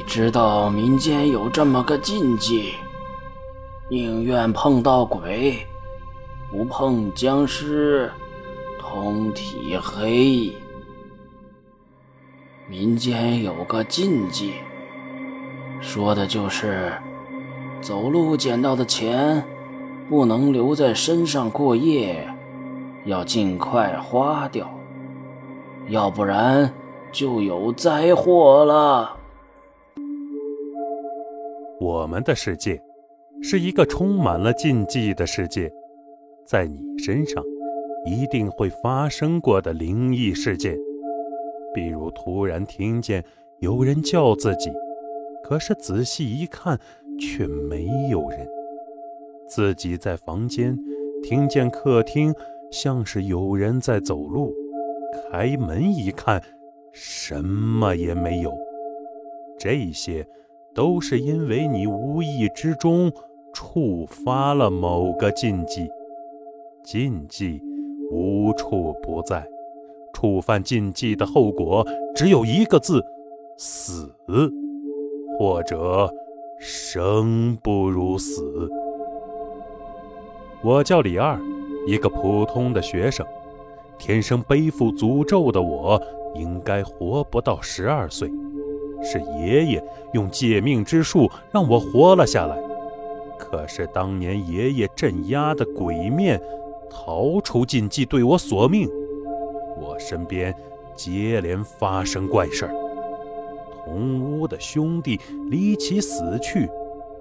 你知道民间有这么个禁忌，宁愿碰到鬼，不碰僵尸，通体黑。民间有个禁忌，说的就是走路捡到的钱不能留在身上过夜，要尽快花掉，要不然就有灾祸了。我们的世界是一个充满了禁忌的世界，在你身上一定会发生过的灵异事件，比如突然听见有人叫自己，可是仔细一看却没有人；自己在房间听见客厅像是有人在走路，开门一看什么也没有。这些。都是因为你无意之中触发了某个禁忌，禁忌无处不在，触犯禁忌的后果只有一个字：死，或者生不如死。我叫李二，一个普通的学生，天生背负诅咒的我，应该活不到十二岁。是爷爷用借命之术让我活了下来，可是当年爷爷镇压的鬼面逃出禁忌，对我索命。我身边接连发生怪事儿，同屋的兄弟离奇死去。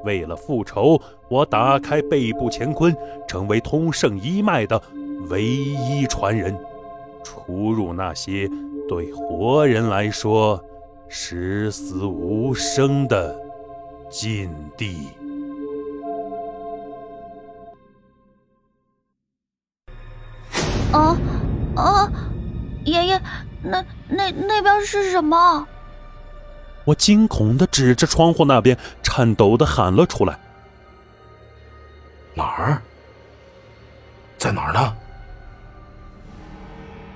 为了复仇，我打开背部乾坤，成为通圣一脉的唯一传人，出入那些对活人来说。十死无生的禁地。啊啊！爷爷，那那那边是什么？我惊恐的指着窗户那边，颤抖的喊了出来：“哪儿？在哪儿呢？”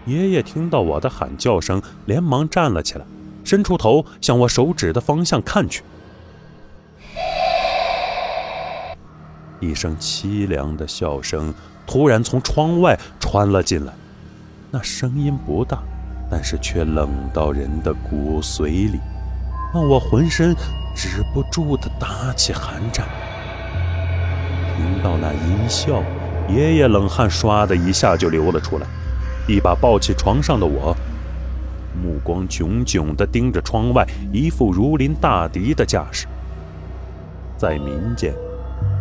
爷爷听到我的喊叫声，连忙站了起来。伸出头向我手指的方向看去，一声凄凉的笑声突然从窗外传了进来。那声音不大，但是却冷到人的骨髓里，让我浑身止不住的打起寒战。听到那音效，爷爷冷汗唰的一下就流了出来，一把抱起床上的我。目光炯炯地盯着窗外，一副如临大敌的架势。在民间，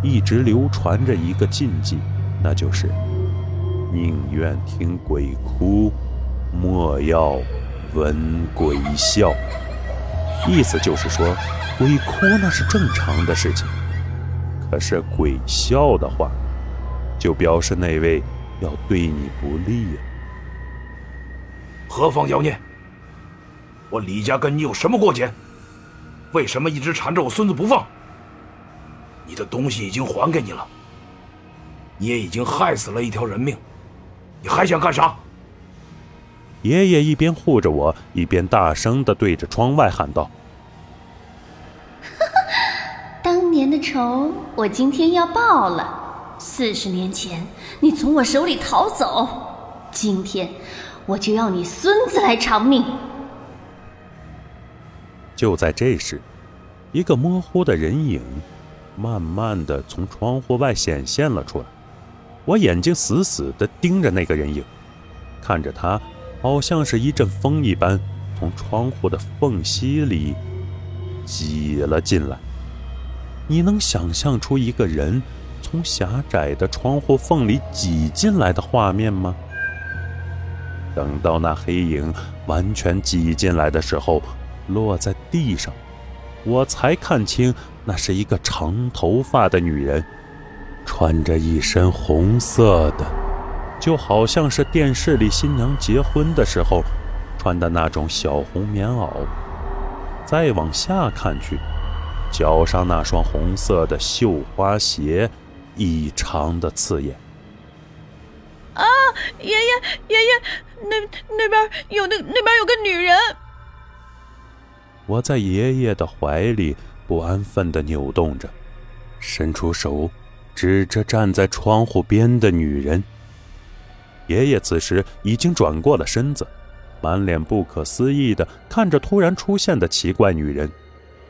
一直流传着一个禁忌，那就是宁愿听鬼哭，莫要闻鬼笑。意思就是说，鬼哭那是正常的事情，可是鬼笑的话，就表示那位要对你不利呀。何方妖孽？我李家跟你有什么过节？为什么一直缠着我孙子不放？你的东西已经还给你了，你也已经害死了一条人命，你还想干啥？爷爷一边护着我，一边大声的对着窗外喊道：“当年的仇，我今天要报了。四十年前你从我手里逃走，今天我就要你孙子来偿命。”就在这时，一个模糊的人影慢慢的从窗户外显现了出来。我眼睛死死的盯着那个人影，看着他，好像是一阵风一般，从窗户的缝隙里挤了进来。你能想象出一个人从狭窄的窗户缝里挤进来的画面吗？等到那黑影完全挤进来的时候。落在地上，我才看清，那是一个长头发的女人，穿着一身红色的，就好像是电视里新娘结婚的时候穿的那种小红棉袄。再往下看去，脚上那双红色的绣花鞋异常的刺眼。啊，爷爷，爷爷，那那边有那那边有个女人。我在爷爷的怀里不安分地扭动着，伸出手指着站在窗户边的女人。爷爷此时已经转过了身子，满脸不可思议地看着突然出现的奇怪女人。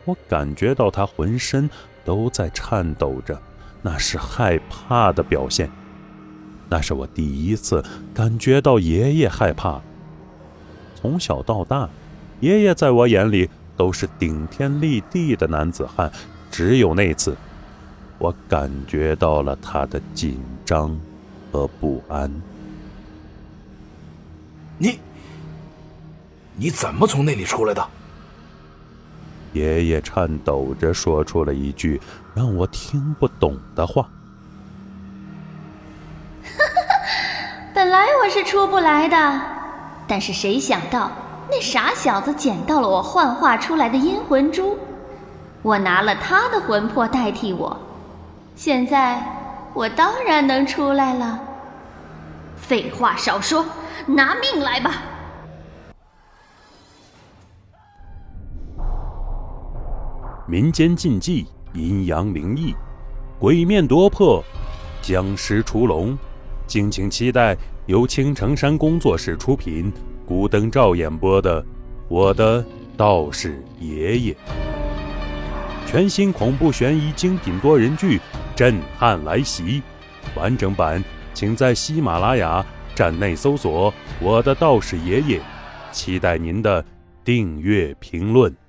我感觉到他浑身都在颤抖着，那是害怕的表现。那是我第一次感觉到爷爷害怕。从小到大，爷爷在我眼里都是顶天立地的男子汉，只有那次，我感觉到了他的紧张和不安。你，你怎么从那里出来的？爷爷颤抖着说出了一句让我听不懂的话。本来我是出不来的，但是谁想到那傻小子捡到了我幻化出来的阴魂珠，我拿了他的魂魄代替我，现在我当然能出来了。废话少说，拿命来吧！民间禁忌，阴阳灵异，鬼面夺魄，僵尸出笼，敬请期待由青城山工作室出品、古灯照演播的《我的道士爷爷》全新恐怖悬疑精品多人剧《震撼来袭》，完整版请在喜马拉雅站内搜索《我的道士爷爷》，期待您的订阅评论。